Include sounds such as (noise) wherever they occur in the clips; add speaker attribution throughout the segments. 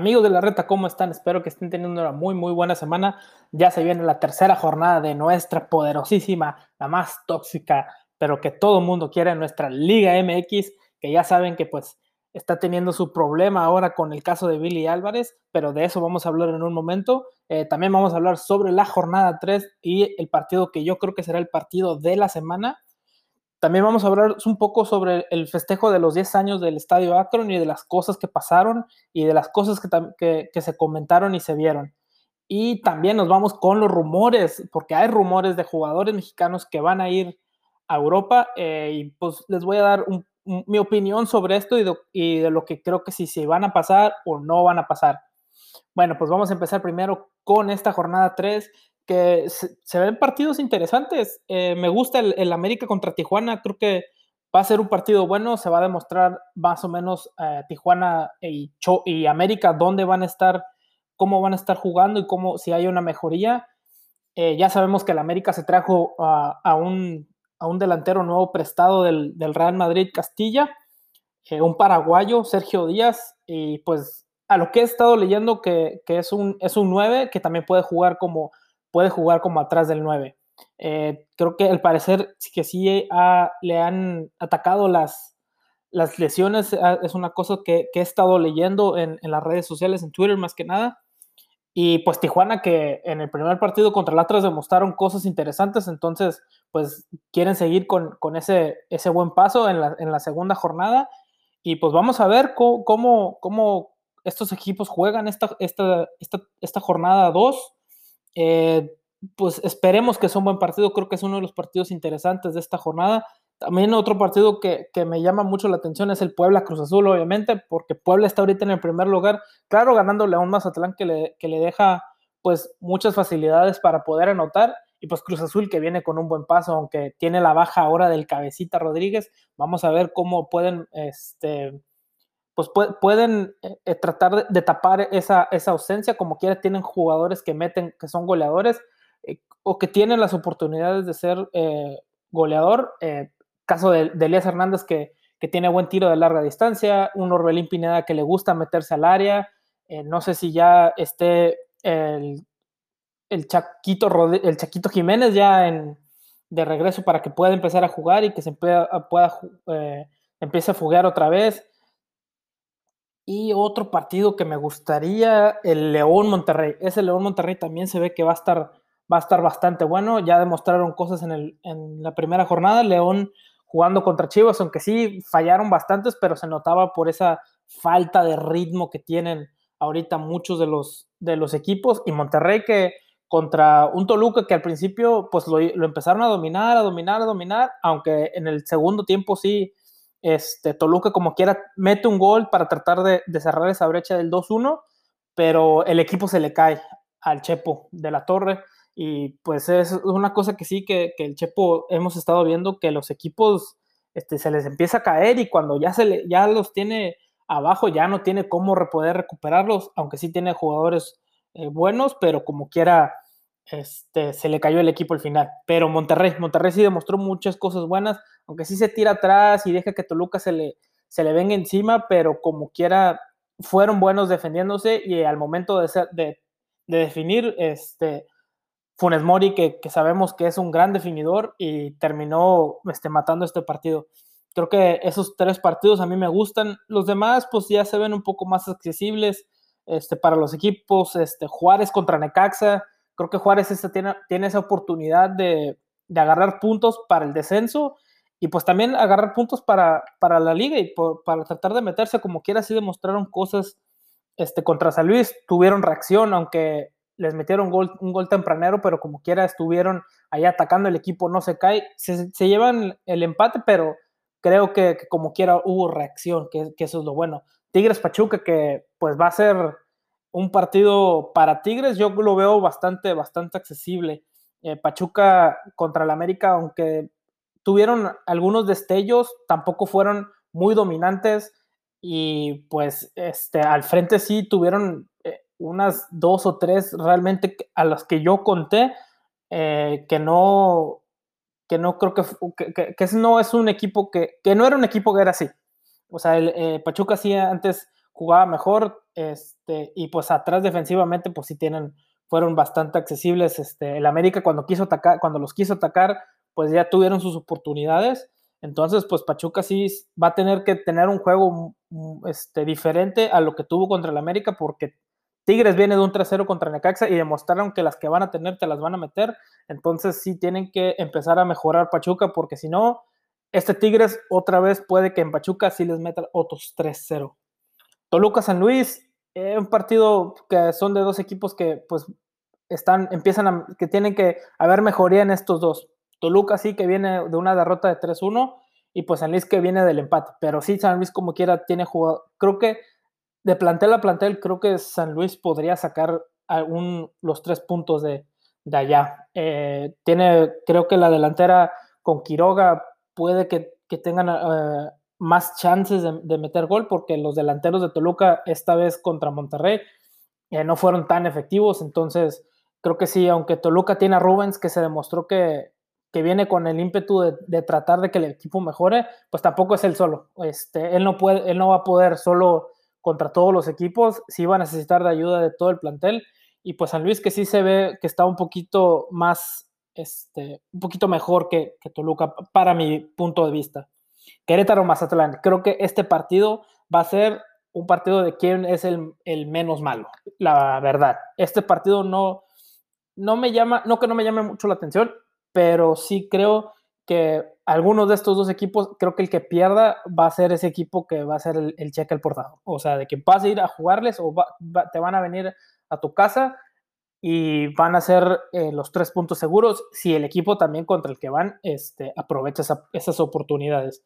Speaker 1: Amigos de la reta, ¿cómo están? Espero que estén teniendo una muy, muy buena semana. Ya se viene la tercera jornada de nuestra poderosísima, la más tóxica, pero que todo mundo quiere, nuestra Liga MX, que ya saben que pues está teniendo su problema ahora con el caso de Billy Álvarez, pero de eso vamos a hablar en un momento. Eh, también vamos a hablar sobre la jornada 3 y el partido que yo creo que será el partido de la semana. También vamos a hablar un poco sobre el festejo de los 10 años del Estadio Akron y de las cosas que pasaron y de las cosas que, se comentaron y se vieron. Y también nos vamos con los rumores, porque hay rumores de jugadores mexicanos que van a ir a Europa eh, y pues les voy a dar mi opinión sobre esto y de, lo que creo que si se van a pasar o no van a pasar. Bueno, pues vamos a empezar primero con esta jornada 3 que se, ven partidos interesantes. Eh, me gusta el, América contra Tijuana, creo que va a ser un partido bueno, se va a demostrar más o menos eh, Tijuana y, América dónde van a estar, cómo van a estar jugando y cómo si hay una mejoría. Eh, ya sabemos que el América se trajo a, un, a un, delantero nuevo prestado del, Real Madrid Castilla, un paraguayo, Sergio Díaz, y pues a lo que he estado leyendo que, que es, un, es un 9 que también puede jugar como puede jugar como atrás del 9. Eh, creo que al parecer que sí le han atacado las, las lesiones, ah, es una cosa que, he estado leyendo en, las redes sociales, en Twitter más que nada. Y pues Tijuana que en el primer partido contra el Atlas demostraron cosas interesantes, entonces pues quieren seguir con, ese, ese buen paso en la, segunda jornada. Y pues vamos a ver cómo, cómo, estos equipos juegan esta, esta, esta, esta jornada 2 eh, pues esperemos que sea un buen partido, creo que es uno de los partidos interesantes de esta jornada. También otro partido que, me llama mucho la atención es el Puebla Cruz Azul, obviamente, porque Puebla está ahorita en el primer lugar, claro, ganándole a un Mazatlán que le, que le deja pues muchas facilidades para poder anotar, y pues Cruz Azul que viene con un buen paso, aunque tiene la baja ahora del cabecita Rodríguez, vamos a ver cómo pueden este, pues pueden eh, eh, tratar de, tapar esa, ausencia, como quiera tienen jugadores que meten, que son goleadores, eh, o que tienen las oportunidades de ser goleador. caso de, Elías Hernández que, que, tiene buen tiro de larga distancia, un Orbelín Pineda que le gusta meterse al área, no sé si ya esté el, el, Chaquito, el Chaquito Jiménez ya en, de regreso para que pueda empezar a jugar y que se pueda, pueda empiece a fugar otra vez. Y otro partido que me gustaría, el León Monterrey. Ese León Monterrey también se ve que va a estar, va a estar bastante bueno. Ya demostraron cosas en, el, en la primera jornada. León jugando contra Chivas, aunque sí fallaron bastantes, pero se notaba por esa falta de ritmo que tienen ahorita muchos de los, de los equipos. Y Monterrey que contra un Toluca que al principio pues lo, lo empezaron a dominar, a dominar, a dominar, aunque en el segundo tiempo sí este, Toluca como quiera mete un gol para tratar de, cerrar esa brecha del 2-1, pero el equipo se le cae al Chepo de la Torre y pues es una cosa que sí, que, el Chepo hemos estado viendo que los equipos este, se les empieza a caer y cuando ya, se le, ya los tiene abajo ya no tiene cómo poder recuperarlos, aunque sí tiene jugadores eh, buenos, pero como quiera este, se le cayó el equipo al final. Pero Monterrey, Monterrey sí demostró muchas cosas buenas, aunque sí se tira atrás y deja que Toluca se le, se le venga encima, pero como quiera, fueron buenos defendiéndose y al momento de, de, definir, este, Funes Mori, que, sabemos que es un gran definidor y terminó este, matando este partido. Creo que esos tres partidos a mí me gustan. Los demás, pues ya se ven un poco más accesibles este, para los equipos. Este, Juárez contra Necaxa Creo que Juárez tiene, tiene esa oportunidad de, agarrar puntos para el descenso y pues también agarrar puntos para, para la liga y para tratar de meterse como quiera. Sí demostraron cosas este, contra San Luis, tuvieron reacción, aunque les metieron gol, un gol tempranero, pero como quiera estuvieron ahí atacando, el equipo no se cae, se, llevan el empate, pero creo que, como quiera hubo reacción, que, eso es lo bueno. Tigres Pachuca, que pues va a ser un partido para Tigres, yo lo veo bastante, bastante accesible. Eh, Pachuca contra el América, aunque tuvieron algunos destellos, tampoco fueron muy dominantes y pues este, al frente sí tuvieron eh, unas dos o tres realmente a las que yo conté eh, que no que no creo que, que, que, no es un equipo que, no era un equipo que era así. O sea, el, Pachuca sí antes jugaba mejor, este, y pues atrás defensivamente, pues sí tienen, fueron bastante accesibles. Este, el América cuando quiso atacar, cuando los quiso atacar, pues ya tuvieron sus oportunidades. Entonces, pues Pachuca sí va a tener que tener un juego mm, este, diferente a lo que tuvo contra el América, porque Tigres viene de un 3-0 contra Necaxa y demostraron que las que van a tener te las van a meter. Entonces sí tienen que empezar a mejorar Pachuca, porque si no, este Tigres otra vez puede que en Pachuca sí les meta otros 3-0. Toluca San Luis, eh, un partido que son de dos equipos que pues están, empiezan a, que tienen que haber mejoría en estos dos. Toluca sí que viene de una derrota de 3-1 y pues San Luis que viene del empate. Pero sí, San Luis como quiera tiene jugado. Creo que de plantel a plantel, creo que San Luis podría sacar algún, los tres puntos de, de allá. Eh, tiene, creo que la delantera con Quiroga puede que, que tengan eh, más chances de, de, meter gol porque los delanteros de Toluca esta vez contra Monterrey eh, no fueron tan efectivos. Entonces, creo que sí, aunque Toluca tiene a Rubens que se demostró que, que viene con el ímpetu de, tratar de que el equipo mejore, pues tampoco es él solo. Este, él, no puede, él no va a poder solo contra todos los equipos, sí va a necesitar de ayuda de todo el plantel. Y pues San Luis que sí se ve que está un poquito más, este, un poquito mejor que Toluca para mi punto de vista. Querétaro Mazatlán, creo que este partido va a ser un partido de quién es el, el menos malo, la verdad. Este partido no, no me llama, no que no me llame mucho la atención, pero sí creo que algunos de estos dos equipos, creo que el que pierda va a ser ese equipo que va a ser el, cheque al portado. O sea, de que vas a ir a jugarles o te van a venir a tu casa y van a ser eh, los tres puntos seguros si el equipo también contra el que van este, aprovecha esas oportunidades.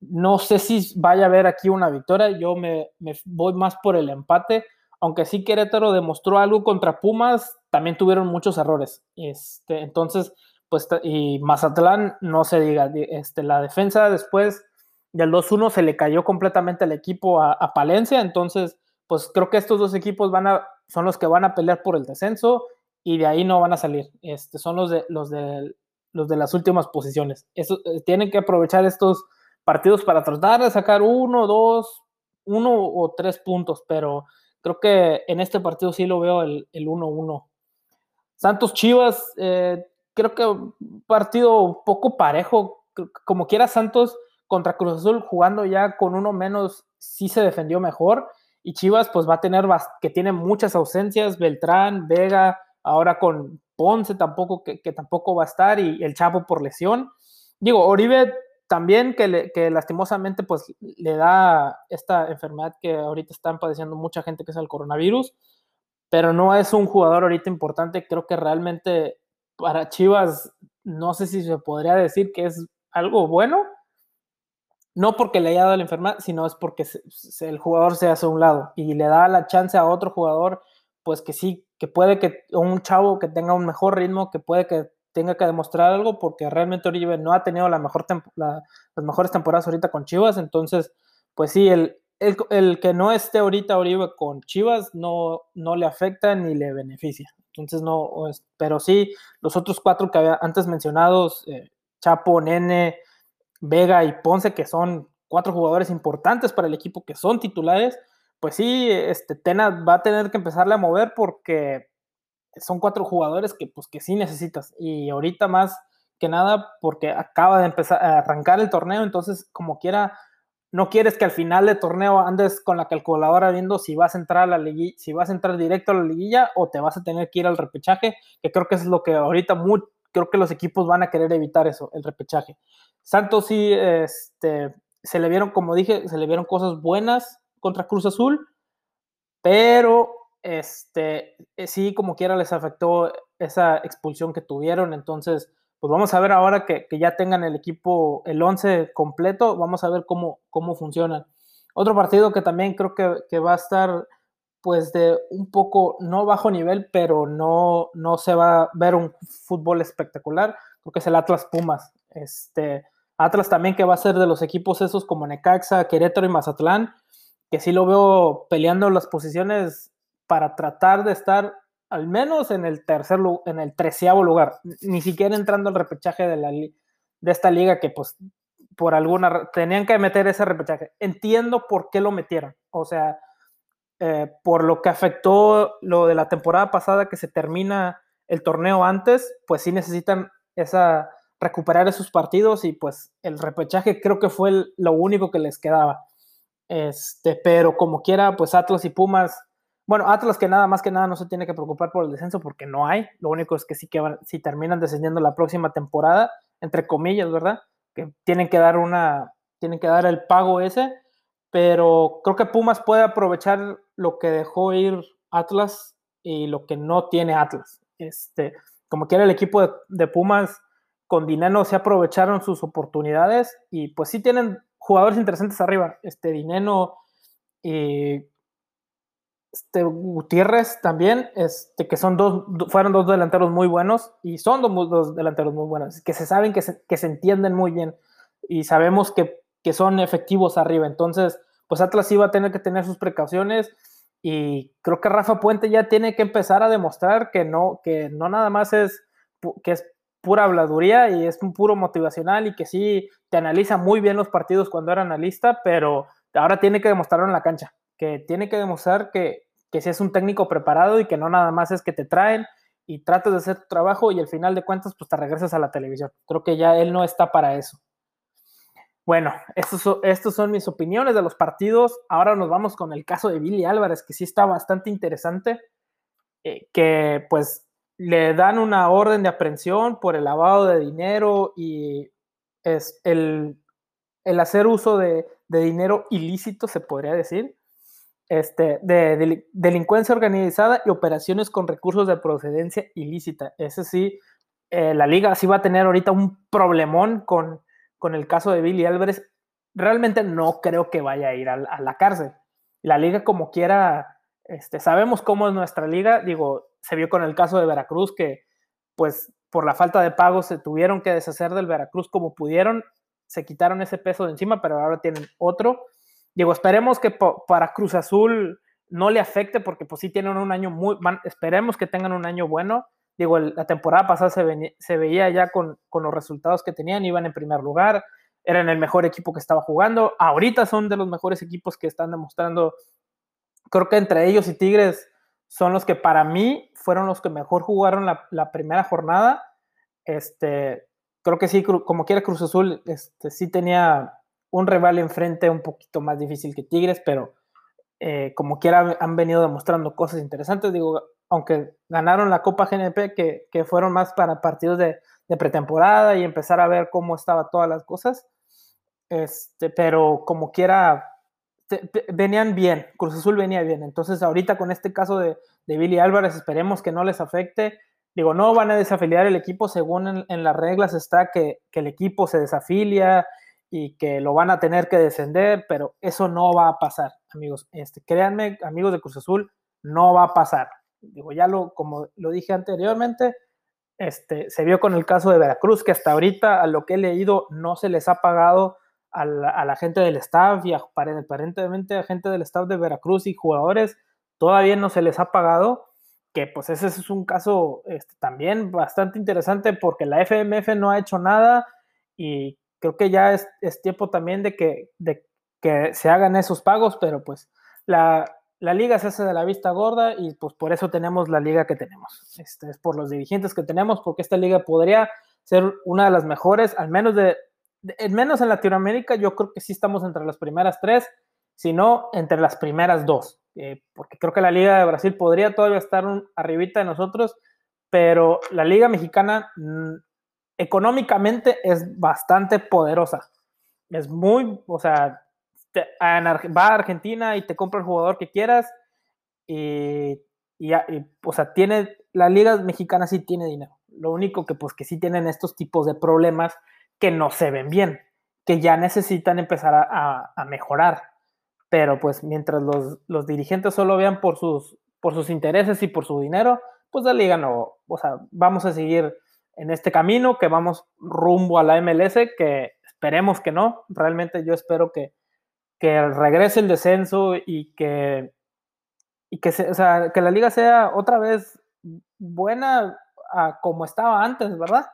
Speaker 1: No sé si vaya a haber aquí una victoria, yo me, voy más por el empate, aunque sí Querétaro demostró algo contra Pumas, también tuvieron muchos errores. Este, entonces, pues, y Mazatlán, no se diga, este, la defensa después del 2-1 se le cayó completamente el equipo a, Palencia, entonces, pues creo que estos dos equipos van a, son los que van a pelear por el descenso y de ahí no van a salir. Este, son los de, los de, los de las últimas posiciones. Eso, eh, tienen que aprovechar estos partidos para tratar de sacar uno, dos, uno o tres puntos, pero creo que en este partido sí lo veo el 1-1. Santos Chivas, eh, creo que un partido poco parejo, como quiera Santos contra Cruz Azul jugando ya con uno menos, sí se defendió mejor. Y Chivas pues va a tener, que tiene muchas ausencias, Beltrán, Vega, ahora con Ponce tampoco, que, tampoco va a estar, y el Chapo por lesión. Digo, Oribe también que, que lastimosamente pues le da esta enfermedad que ahorita están padeciendo mucha gente que es el coronavirus, pero no es un jugador ahorita importante, creo que realmente para Chivas, no sé si se podría decir que es algo bueno, no porque le haya dado la enfermedad, sino es porque el jugador se hace a un lado y le da la chance a otro jugador, pues que sí, que puede que un chavo que tenga un mejor ritmo, que puede que tenga que demostrar algo, porque realmente Oribe no ha tenido la mejor las mejores temporadas ahorita con Chivas, entonces, pues sí, el, el, que no esté ahorita Oribe con Chivas no, no le afecta ni le beneficia. Entonces, no, pero sí, los otros cuatro que había antes mencionados, eh, Chapo, Nene, Vega y Ponce, que son cuatro jugadores importantes para el equipo, que son titulares, pues sí, este, Tena va a tener que empezarle a mover porque son cuatro jugadores que, pues, que sí necesitas. Y ahorita más que nada porque acaba de empezar a arrancar el torneo, entonces como quiera no quieres que al final de torneo andes con la calculadora viendo si vas a entrar a la liguilla, si vas a entrar directo a la liguilla o te vas a tener que ir al repechaje, que creo que es lo que ahorita muy, creo que los equipos van a querer evitar eso, el repechaje. Santos sí, este, se le vieron, como dije, se le vieron cosas buenas contra Cruz Azul, pero este, sí, como quiera les afectó esa expulsión que tuvieron, entonces pues vamos a ver ahora que, ya tengan el equipo, el 11 completo, vamos a ver cómo, cómo funcionan. Otro partido que también creo que, va a estar pues de un poco, no bajo nivel, pero no, no se va a ver un fútbol espectacular, creo que es el Atlas Pumas. Este, Atlas también que va a ser de los equipos esos como Necaxa, Querétaro y Mazatlán, que sí lo veo peleando las posiciones para tratar de estar al menos en el tercer en el treceavo lugar, ni siquiera entrando al repechaje de la de esta liga que pues por alguna tenían que meter ese repechaje. Entiendo por qué lo metieron. O sea, eh, por lo que afectó lo de la temporada pasada que se termina el torneo antes, pues sí necesitan esa recuperar esos partidos y pues el repechaje creo que fue lo único que les quedaba. Este, pero como quiera, pues Atlas y Pumas, bueno, Atlas que nada más que nada no se tiene que preocupar por el descenso porque no hay, lo único es que sí que van, si terminan descendiendo la próxima temporada, entre comillas, ¿verdad? Que tienen que dar una, tienen que dar el pago ese, pero creo que Pumas puede aprovechar lo que dejó ir Atlas y lo que no tiene Atlas. Este, como quiera el equipo de, Pumas con Dineno se aprovecharon sus oportunidades y pues sí tienen jugadores interesantes arriba. Este Dineno y este Gutiérrez también, este, que son dos, fueron dos delanteros muy buenos y son dos, delanteros muy buenos, que se saben que se, entienden muy bien y sabemos que, son efectivos arriba. Entonces, pues Atlas iba a tener que tener sus precauciones y creo que Rafa Puente ya tiene que empezar a demostrar que no, que no nada más es que es pura habladuría y es un puro motivacional y que sí te analiza muy bien los partidos cuando era analista, pero ahora tiene que demostrarlo en la cancha, que tiene que demostrar que, que si es un técnico preparado y que no nada más es que te traen y tratas de hacer tu trabajo y al final de cuentas pues te regresas a la televisión. Creo que ya él no está para eso. Bueno, estos son, mis opiniones de los partidos. Ahora nos vamos con el caso de Billy Álvarez, que sí está bastante interesante, eh, que pues le dan una orden de aprehensión por el lavado de dinero y es el, hacer uso de, dinero ilícito, se podría decir, este, de, delincuencia organizada y operaciones con recursos de procedencia ilícita. Ese sí, eh, la liga sí va a tener ahorita un problemón con, con el caso de Billy Álvarez. Realmente no creo que vaya a ir a, la cárcel. La liga como quiera, este, sabemos cómo es nuestra liga, digo, se vio con el caso de Veracruz que pues por la falta de pago se tuvieron que deshacer del Veracruz como pudieron, se quitaron ese peso de encima, pero ahora tienen otro. Digo, esperemos que para Cruz Azul no le afecte porque pues sí tienen un año muy, esperemos que tengan un año bueno. Digo, la temporada pasada se, veía ya con, con, los resultados que tenían, iban en primer lugar, eran el mejor equipo que estaba jugando, ahorita son de los mejores equipos que están demostrando, creo que entre ellos y Tigres son los que para mí fueron los que mejor jugaron la, primera jornada. Este, creo que sí, como quiera Cruz Azul, este, sí tenía un rival enfrente un poquito más difícil que Tigres, pero eh, como quiera han venido demostrando cosas interesantes. Digo, aunque ganaron la Copa GNP, que, que fueron más para partidos de, de, pretemporada y empezar a ver cómo estaban todas las cosas. Este, pero como quiera, venían bien, Cruz Azul venía bien. Entonces, ahorita con este caso de, Billy Álvarez, esperemos que no les afecte. Digo, no van a desafiliar el equipo, según en, las reglas está que, el equipo se desafilia y que lo van a tener que descender, pero eso no va a pasar, amigos. Este, créanme, amigos de Cruz Azul, no va a pasar. Digo, ya lo, como lo dije anteriormente, este, se vio con el caso de Veracruz, que hasta ahorita, a lo que he leído, no se les ha pagado a la, gente del staff y aparentemente a gente del staff de Veracruz y jugadores todavía no se les ha pagado, que pues ese es un caso este, también bastante interesante porque la FMF no ha hecho nada y creo que ya es, tiempo también de que, de que se hagan esos pagos, pero pues la, la, liga se hace de la vista gorda y pues por eso tenemos la liga que tenemos. Este, es por los dirigentes que tenemos, porque esta liga podría ser una de las mejores, al menos de, menos en Latinoamérica, yo creo que sí estamos entre las primeras tres, si no, entre las primeras dos, eh, porque creo que la Liga de Brasil podría todavía estar un, arribita de nosotros, pero la Liga Mexicana mm, económicamente es bastante poderosa. Es muy, o sea, va a Argentina y te compra el jugador que quieras y, y, o sea, tiene, la Liga Mexicana sí tiene dinero. Lo único que pues que sí tienen estos tipos de problemas que no se ven bien, que ya necesitan empezar a, mejorar. Pero pues mientras los, dirigentes solo vean por sus, por sus intereses y por su dinero, pues la liga no, o sea, vamos a seguir en este camino, que vamos rumbo a la MLS, que esperemos que no, realmente yo espero que, que regrese el descenso y que, y que, o sea, que la liga sea otra vez buena como estaba antes, ¿verdad?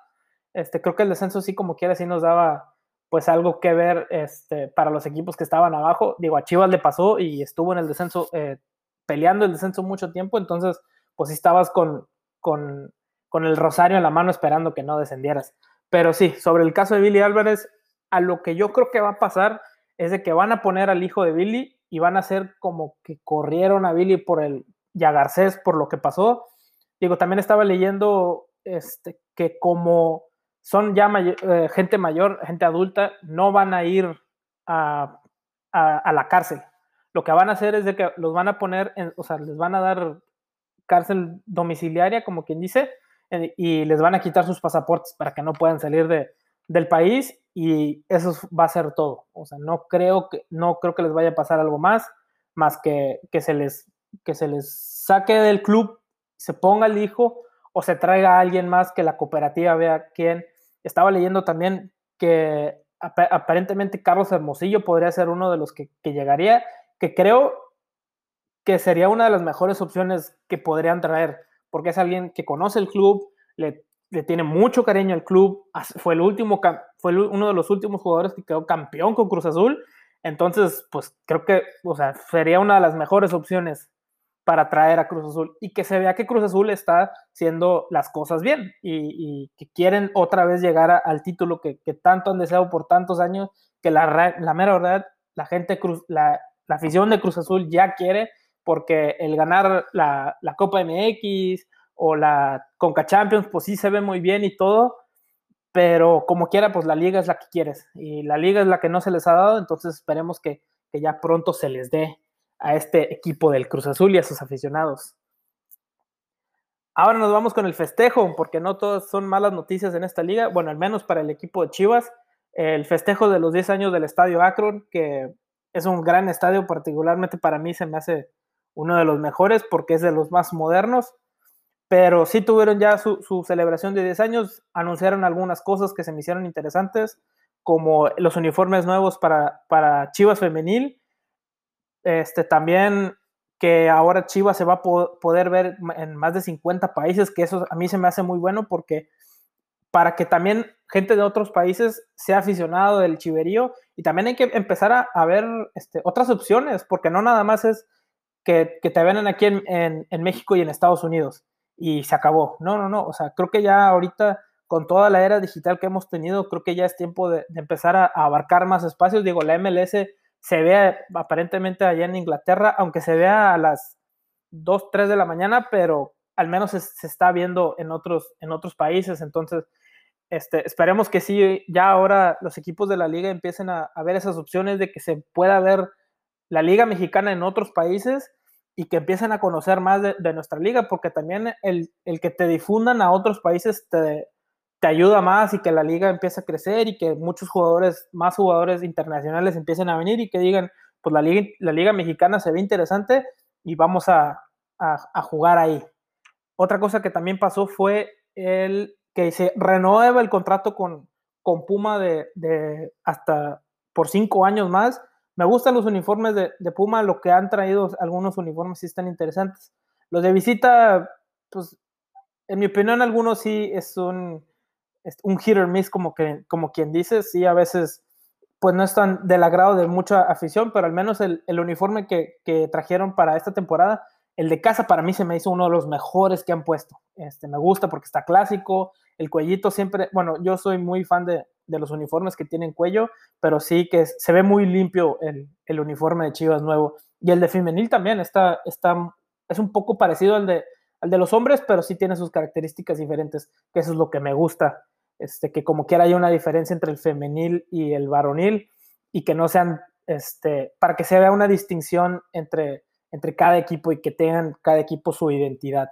Speaker 1: Este, creo que el descenso sí como quiera sí nos daba pues algo que ver este, para los equipos que estaban abajo. Digo, a Chivas le pasó y estuvo en el descenso eh, peleando el descenso mucho tiempo, entonces pues sí estabas con, con, con el rosario en la mano esperando que no descendieras. Pero sí, sobre el caso de Billy Álvarez, a lo que yo creo que va a pasar es de que van a poner al hijo de Billy y van a hacer como que corrieron a Billy por el Yagarcés por lo que pasó. Digo, también estaba leyendo este, que como son ya eh, gente mayor, gente adulta, no van a ir a, a, la cárcel. Lo que van a hacer es de que los van a poner, en, o sea, les van a dar cárcel domiciliaria, como quien dice, y les van a quitar sus pasaportes para que no puedan salir de, del país y eso va a ser todo. O sea, no creo que, no creo que les vaya a pasar algo más, más que, que, se, les, que se les saque del club, se ponga el hijo o se traiga a alguien más que la cooperativa vea quién. Estaba leyendo también que aparentemente Carlos Hermosillo podría ser uno de los que, que llegaría, que creo que sería una de las mejores opciones que podrían traer, porque es alguien que conoce el club, le le tiene mucho cariño al club, fue, el último, fue uno de los últimos jugadores que quedó campeón con Cruz Azul, entonces, pues creo que, o sea, sería una de las mejores opciones para traer a Cruz Azul y que se vea que Cruz Azul está haciendo las cosas bien y, que quieren otra vez llegar al título que, tanto han deseado por tantos años, que la, la mera verdad, la gente, Cruz, la, la, afición de Cruz Azul ya quiere porque el ganar la, la Copa MX, o la Conca Champions, pues sí se ve muy bien y todo, pero como quiera, pues la liga es la que quieres y la liga es la que no se les ha dado, entonces esperemos que, ya pronto se les dé a este equipo del Cruz Azul y a sus aficionados. Ahora nos vamos con el festejo, porque no todas son malas noticias en esta liga, bueno, al menos para el equipo de Chivas, el festejo de los 10 años del Estadio Akron, que es un gran estadio, particularmente para mí se me hace uno de los mejores porque es de los más modernos pero sí tuvieron ya su, celebración de 10 años, anunciaron algunas cosas que se me hicieron interesantes, como los uniformes nuevos para, para Chivas femenil, este, también que ahora Chivas se va a poder ver en más de 50 países, que eso a mí se me hace muy bueno porque para que también gente de otros países sea aficionado del chiverío y también hay que empezar a, ver este, otras opciones, porque no nada más es que, te ven aquí en, en México y en Estados Unidos y se acabó. No, no, no. O sea, creo que ya ahorita con toda la era digital que hemos tenido, creo que ya es tiempo de, empezar a, abarcar más espacios. Digo, la MLS se ve aparentemente allá en Inglaterra, aunque se vea a las 2, 3 de la mañana, pero al menos se, está viendo en otros, en otros países. Entonces, este, esperemos que sí, ya ahora los equipos de la liga empiecen a, a ver esas opciones de que se pueda ver la liga mexicana en otros países y que empiecen a conocer más de, nuestra liga, porque también el, que te difundan a otros países te, te, ayuda más y que la liga empiece a crecer y que muchos jugadores, más jugadores internacionales empiecen a venir y que digan, pues la liga, la liga mexicana se ve interesante y vamos a, jugar ahí. Otra cosa que también pasó fue el que se renueva el contrato con, con Puma de, de hasta por cinco años más me gustan los uniformes de, Puma, lo que han traído algunos uniformes sí están interesantes. Los de visita, pues, en mi opinión, algunos sí es un, un hit or miss, como, que, como quien dice, sí, a veces, pues no están del agrado de mucha afición, pero al menos el, uniforme que, trajeron para esta temporada, el de casa para mí se me hizo uno de los mejores que han puesto. Este, me gusta porque está clásico, el cuellito siempre, bueno, yo soy muy fan de, de los uniformes que tienen cuello, pero sí que se ve muy limpio el, el, uniforme de Chivas nuevo. Y el de femenil también está, está, es un poco parecido al de, al de los hombres, pero sí tiene sus características diferentes, que eso es lo que me gusta, este, que como quiera hay una diferencia entre el femenil y el varonil y que no sean, este, para que se vea una distinción entre, entre cada equipo y que tengan cada equipo su identidad.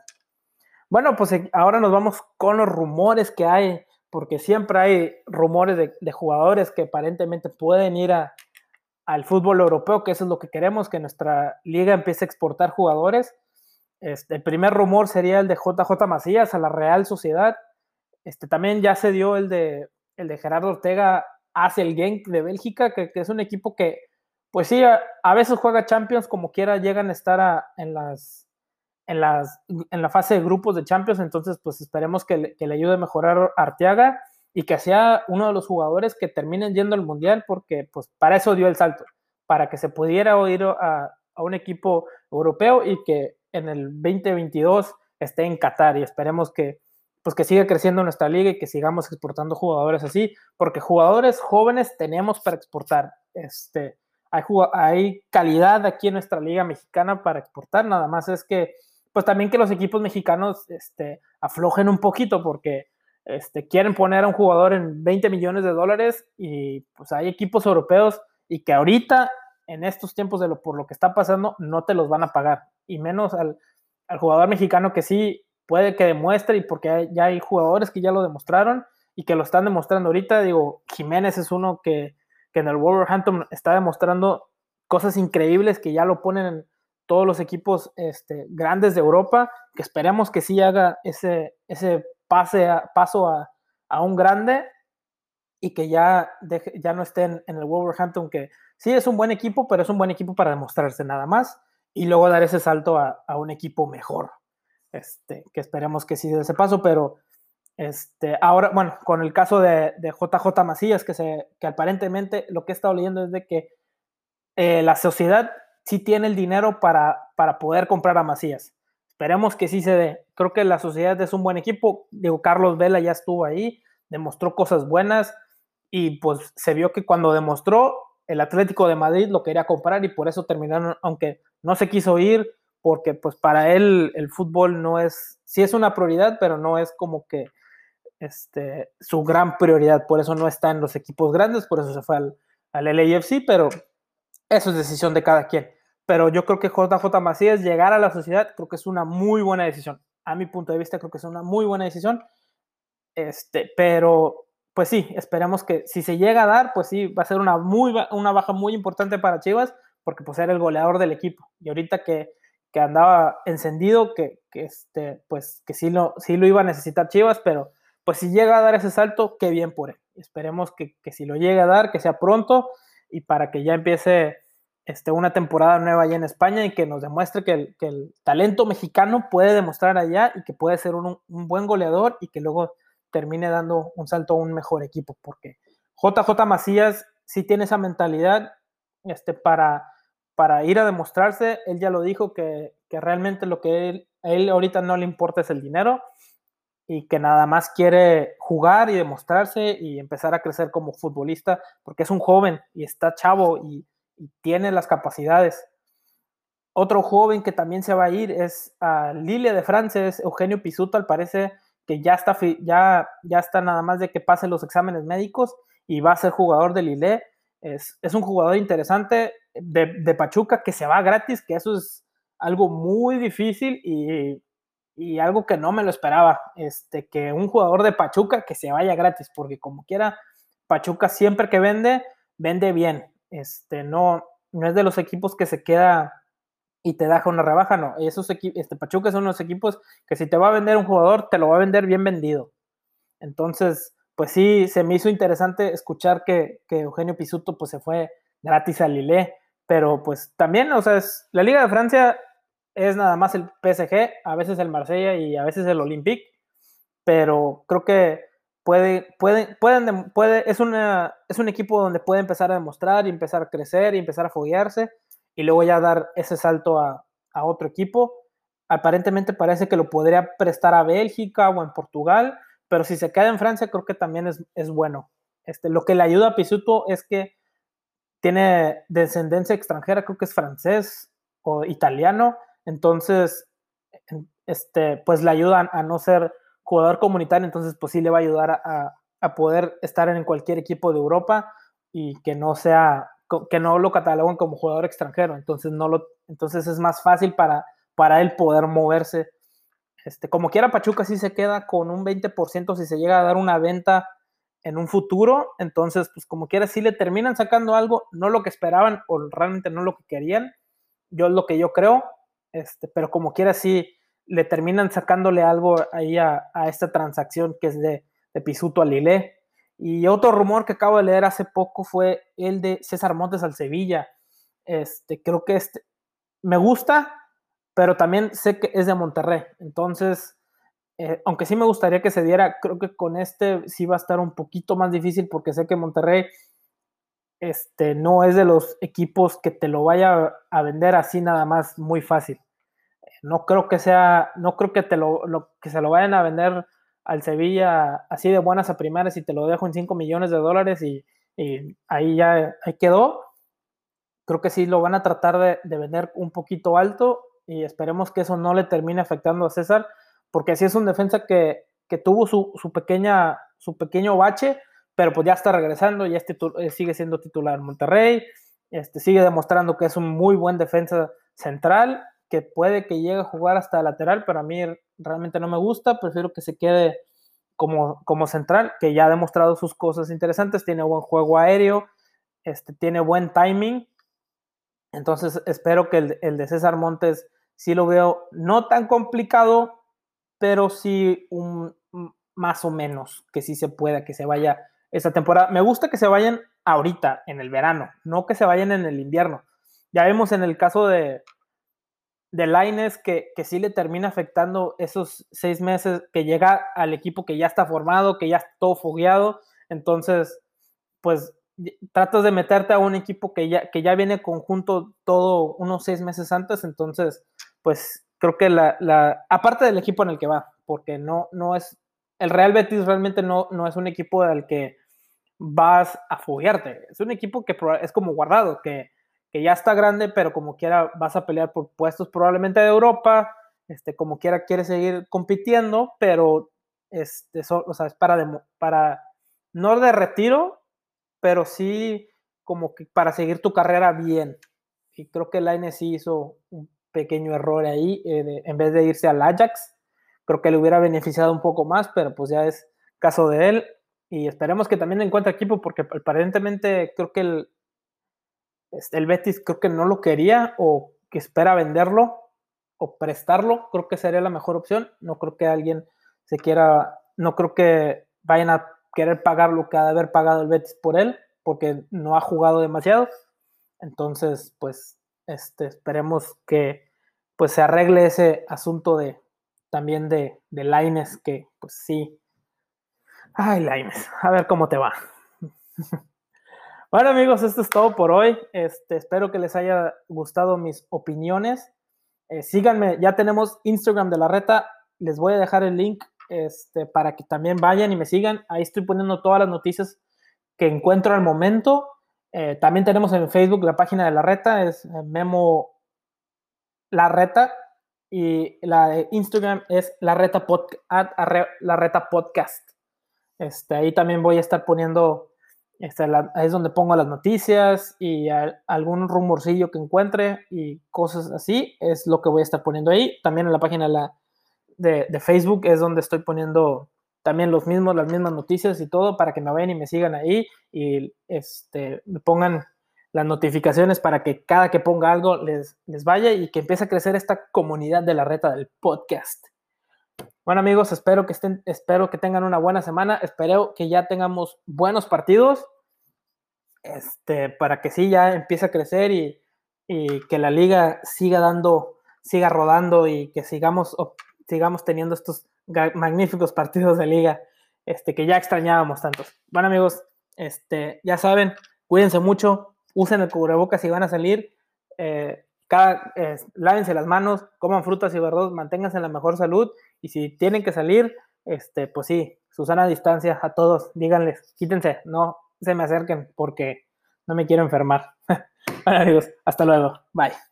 Speaker 1: Bueno, pues eh, ahora nos vamos con los rumores que hay porque siempre hay rumores de, jugadores que aparentemente pueden ir al fútbol europeo, que eso es lo que queremos, que nuestra liga empiece a exportar jugadores. Este, el primer rumor sería el de JJ Macías a la Real Sociedad. Este, también ya se dio el de, el de Gerardo Ortega hacia el Genk de Bélgica, que, es un equipo que, pues sí, a, veces juega Champions, como quiera llegan a estar en las en, las, en la fase de grupos de Champions, entonces pues esperemos que le, que le ayude a mejorar Arteaga y que sea uno de los jugadores que terminen yendo al Mundial, porque pues para eso dio el salto, para que se pudiera ir a, a un equipo europeo y que en el 2022 esté en Qatar y esperemos que pues que siga creciendo nuestra liga y que sigamos exportando jugadores así, porque jugadores jóvenes tenemos para exportar. Este, hay, hay calidad aquí en nuestra liga mexicana para exportar, nada más es que, pues también que los equipos mexicanos este, aflojen un poquito, porque este, quieren poner a un jugador en 20 millones de dólares y pues hay equipos europeos y que ahorita, en estos tiempos de lo, por lo que está pasando, no te los van a pagar, y menos al, al jugador mexicano que sí puede que demuestre y porque ya hay jugadores que ya lo demostraron y que lo están demostrando ahorita. Digo, Jiménez es uno que, en el Wolverhampton está demostrando cosas increíbles que ya lo ponen en todos los equipos este, grandes de Europa, que esperemos que sí haga ese, ese pase paso a, un grande y que ya, ya no esté en, el Wolverhampton, que sí es un buen equipo, pero es un buen equipo para demostrarse nada más y luego dar ese salto a, a un equipo mejor. Este, que esperemos que sí de ese paso, pero este, ahora, bueno, con el caso de, de JJ Macías, que, se, que aparentemente lo que he estado leyendo es de que eh, la sociedad sí tiene el dinero para, para poder comprar a Macías. Esperemos que sí se dé. Creo que la sociedad es un buen equipo. Digo, Carlos Vela ya estuvo ahí, demostró cosas buenas y pues se vio que cuando demostró, el Atlético de Madrid lo quería comprar y por eso terminaron, aunque no se quiso ir, porque pues para él el fútbol no es, sí es una prioridad, pero no es como que este, su gran prioridad, por eso no está en los equipos grandes, por eso se fue al, al LAFC, pero eso es decisión de cada quien. Pero yo creo que JJ Macías llegar a la sociedad creo que es una muy buena decisión. A mi punto de vista creo que es una muy buena decisión. Este, pero pues sí, esperemos que si se llega a dar, pues sí, va a ser una, muy, una baja muy importante para Chivas, porque pues era el goleador del equipo. Y ahorita que que andaba encendido, que, este, pues, que sí lo, sí lo iba a necesitar Chivas, pero pues si llega a dar ese salto, qué bien por él. Esperemos que, si lo llegue a dar, que sea pronto y para que ya empiece este, una temporada nueva allá en España y que nos demuestre que el, talento mexicano puede demostrar allá y que puede ser un, un, buen goleador y que luego termine dando un salto a un mejor equipo, porque JJ Macías sí tiene esa mentalidad este, para para ir a demostrarse, él ya lo dijo que, realmente lo que él, a él ahorita no le importa es el dinero y que nada más quiere jugar y demostrarse y empezar a crecer como futbolista porque es un joven y está chavo y, tiene las capacidades. Otro joven que también se va a ir es a Lille de Francia, es Eugenio Pisuto, al parece que ya está, ya, ya está nada más de que pase los exámenes médicos y va a ser jugador de Lille. Es, es un jugador interesante, de, Pachuca que se va gratis, que eso es algo muy difícil y, algo que no me lo esperaba, este, que un jugador de Pachuca que se vaya gratis, porque como quiera, Pachuca siempre que vende, vende bien, este, no, no es de los equipos que se queda y te deja una rebaja, no, esos este, Pachuca son los equipos que si te va a vender un jugador, te lo va a vender bien vendido. Entonces, pues sí, se me hizo interesante escuchar que, Eugenio Pisuto pues se fue gratis a Lille pero pues también, o sea, es, la Liga de Francia es nada más el PSG, a veces el Marsella y a veces el Olympique, pero creo que puede, puede, pueden, puede, es, una, es un equipo donde puede empezar a demostrar y empezar a crecer y empezar a foguearse y luego ya dar ese salto a, a otro equipo. Aparentemente parece que lo podría prestar a Bélgica o en Portugal, pero si se queda en Francia creo que también es, es bueno. Este, lo que le ayuda a Pisuto es que tiene descendencia extranjera, creo que es francés o italiano, entonces, este, pues le ayudan a no ser jugador comunitario, entonces pues sí le va a ayudar a, poder estar en cualquier equipo de Europa y que no sea, que no lo cataloguen como jugador extranjero, entonces no lo, entonces es más fácil para, para él poder moverse. Este, como quiera, Pachuca sí se queda con un 20% si se llega a dar una venta en un futuro. Entonces, pues como quiera, si le terminan sacando algo, no lo que esperaban o realmente no lo que querían. Yo es lo que yo creo, este, pero como quiera, sí le terminan sacándole algo ahí a, esta transacción que es de, de Pisuto a Lilé. Y otro rumor que acabo de leer hace poco fue el de César Montes al Sevilla. Este, creo que este me gusta, pero también sé que es de Monterrey. Entonces, eh, aunque sí me gustaría que se diera, creo que con este sí va a estar un poquito más difícil porque sé que Monterrey este, no es de los equipos que te lo vaya a vender así nada más muy fácil. No creo que sea, no creo que te lo, que se lo vayan a vender al Sevilla así de buenas a primeras y te lo dejo en 5 millones de dólares y, ahí ya ahí quedó. Creo que sí lo van a tratar de, de, vender un poquito alto y esperemos que eso no le termine afectando a César, porque así es un defensa que, que tuvo su, su, pequeña, su pequeño bache, pero pues ya está regresando, ya eh, sigue siendo titular Monterrey, este, sigue demostrando que es un muy buen defensa central, que puede que llegue a jugar hasta lateral, pero a mí realmente no me gusta, prefiero que se quede como, como central, que ya ha demostrado sus cosas interesantes, tiene buen juego aéreo, este, tiene buen timing, entonces espero que el, el de César Montes sí lo veo no tan complicado, pero sí un, más o menos que sí se pueda, que se vaya esta temporada. Me gusta que se vayan ahorita, en el verano, no que se vayan en el invierno. Ya vemos en el caso de, de Laines que, que sí le termina afectando esos seis meses que llega al equipo que ya está formado, que ya está todo fogueado. Entonces, pues tratas de meterte a un equipo que ya, que ya viene conjunto todo unos seis meses antes. Entonces, pues creo que la, la aparte del equipo en el que va, porque no, no es, el Real Betis realmente no, no es un equipo al que vas a foguearte. Es un equipo que es como guardado, que, ya está grande, pero como quiera vas a pelear por puestos probablemente de Europa, este, como quiera quiere seguir compitiendo, pero este, o sea, es para, para, no de retiro, pero sí como que para seguir tu carrera bien. Y creo que la sí hizo un pequeño error ahí, eh, en vez de irse al Ajax, creo que le hubiera beneficiado un poco más, pero pues ya es caso de él y esperemos que también encuentre equipo porque aparentemente creo que el, este, el Betis creo que no lo quería o que espera venderlo o prestarlo, creo que sería la mejor opción. No creo que alguien se quiera, no creo que vayan a querer pagar lo que ha de haber pagado el Betis por él, porque no ha jugado demasiado. Entonces, pues, este, esperemos que pues se arregle ese asunto de también de, de Laines, que pues sí, Ay, Laimes, a ver cómo te va. bueno, amigos, esto es todo por hoy. Este, espero que les haya gustado mis opiniones. Eh, síganme, ya tenemos Instagram de la reta. Les voy a dejar el link este, para que también vayan y me sigan. Ahí estoy poniendo todas las noticias que encuentro al momento. Eh, también tenemos en Facebook la página de la reta, es eh, Memo La Reta. Y la de Instagram es La la Reta Podcast. Este, ahí también voy a estar poniendo, este, es donde pongo las noticias y algún rumorcillo que encuentre y cosas así, es lo que voy a estar poniendo ahí. También en la página de, Facebook es donde estoy poniendo también los mismos, las mismas noticias y todo para que me vean y me sigan ahí y este, me pongan las notificaciones para que cada que ponga algo les, les vaya y que empiece a crecer esta comunidad de la reta del podcast. Bueno amigos, espero que estén, espero que tengan una buena semana, espero que ya tengamos buenos partidos, este, para que sí ya empiece a crecer y, que la liga siga dando, siga rodando y que sigamos, sigamos teniendo estos magníficos partidos de liga, este, que ya extrañábamos tantos. Bueno amigos, este, ya saben, cuídense mucho, usen el cubrebocas si van a salir. Eh, cada, lávense las manos, coman frutas y verduras, manténganse en la mejor salud y si tienen que salir, este, pues sí, Susana a distancia a todos, díganles, quítense, no se me acerquen porque no me quiero enfermar. (laughs) bueno amigos, hasta luego, bye.